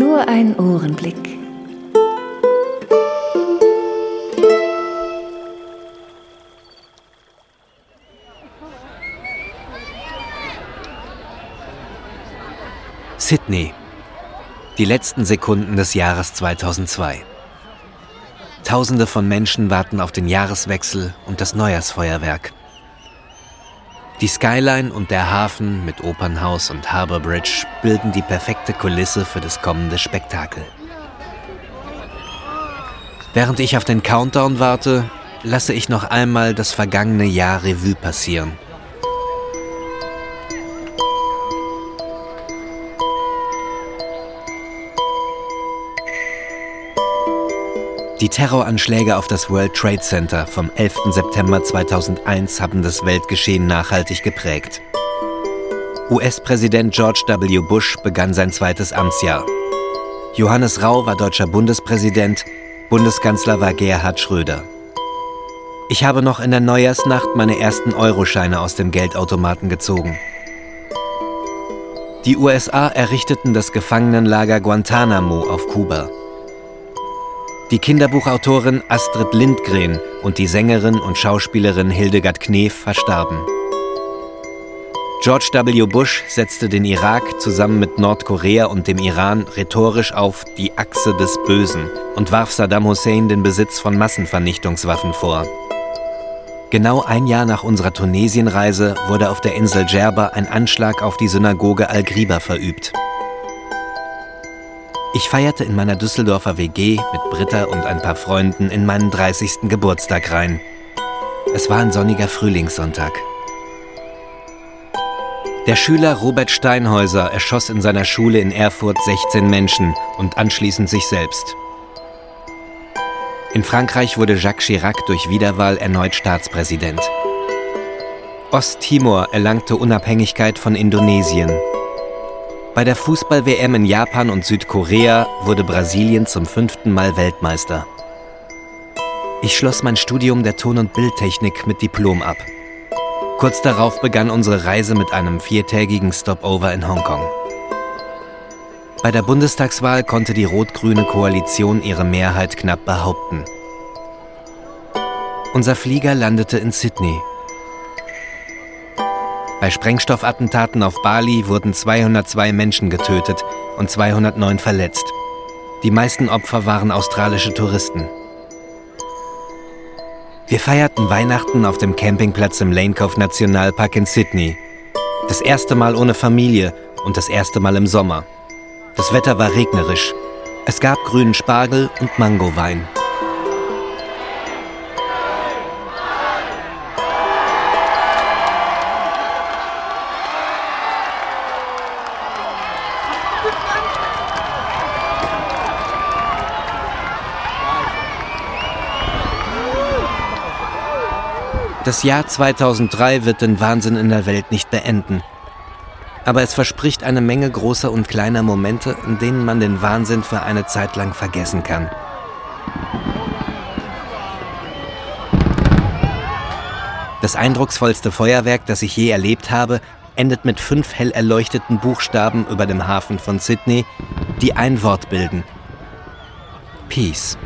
Nur ein Ohrenblick. Sydney. Die letzten Sekunden des Jahres 2002. Tausende von Menschen warten auf den Jahreswechsel und das Neujahrsfeuerwerk. Die Skyline und der Hafen mit Opernhaus und Harbour Bridge bilden die perfekte Kulisse für das kommende Spektakel. Während ich auf den Countdown warte, lasse ich noch einmal das vergangene Jahr Revue passieren. Die Terroranschläge auf das World Trade Center vom 11. September 2001 haben das Weltgeschehen nachhaltig geprägt. US-Präsident George W. Bush begann sein zweites Amtsjahr. Johannes Rau war deutscher Bundespräsident, Bundeskanzler war Gerhard Schröder. Ich habe noch in der Neujahrsnacht meine ersten Euroscheine aus dem Geldautomaten gezogen. Die USA errichteten das Gefangenenlager Guantanamo auf Kuba. Die Kinderbuchautorin Astrid Lindgren und die Sängerin und Schauspielerin Hildegard Knef verstarben. George W. Bush setzte den Irak zusammen mit Nordkorea und dem Iran rhetorisch auf die Achse des Bösen und warf Saddam Hussein den Besitz von Massenvernichtungswaffen vor. Genau ein Jahr nach unserer Tunesienreise wurde auf der Insel Djerba ein Anschlag auf die Synagoge Al-Griba verübt. Ich feierte in meiner Düsseldorfer WG mit Britta und ein paar Freunden in meinen 30. Geburtstag rein. Es war ein sonniger Frühlingssonntag. Der Schüler Robert Steinhäuser erschoss in seiner Schule in Erfurt 16 Menschen und anschließend sich selbst. In Frankreich wurde Jacques Chirac durch Wiederwahl erneut Staatspräsident. Osttimor erlangte Unabhängigkeit von Indonesien. Bei der Fußball-WM in Japan und Südkorea wurde Brasilien zum fünften Mal Weltmeister. Ich schloss mein Studium der Ton- und Bildtechnik mit Diplom ab. Kurz darauf begann unsere Reise mit einem viertägigen Stopover in Hongkong. Bei der Bundestagswahl konnte die rot-grüne Koalition ihre Mehrheit knapp behaupten. Unser Flieger landete in Sydney, bei Sprengstoffattentaten auf Bali wurden 202 Menschen getötet und 209 verletzt. Die meisten Opfer waren australische Touristen. Wir feierten Weihnachten auf dem Campingplatz im Lane Cove Nationalpark in Sydney. Das erste Mal ohne Familie und das erste Mal im Sommer. Das Wetter war regnerisch. Es gab grünen Spargel und Mangowein. Das Jahr 2003 wird den Wahnsinn in der Welt nicht beenden. Aber es verspricht eine Menge großer und kleiner Momente, in denen man den Wahnsinn für eine Zeit lang vergessen kann. Das eindrucksvollste Feuerwerk, das ich je erlebt habe, endet mit fünf hell erleuchteten Buchstaben über dem Hafen von Sydney, die ein Wort bilden. Peace.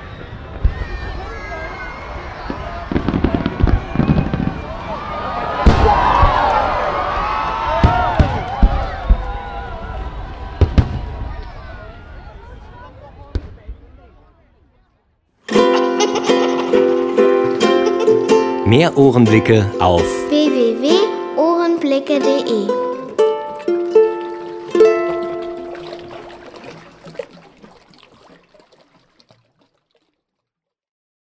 Mehr Ohrenblicke auf www.ohrenblicke.de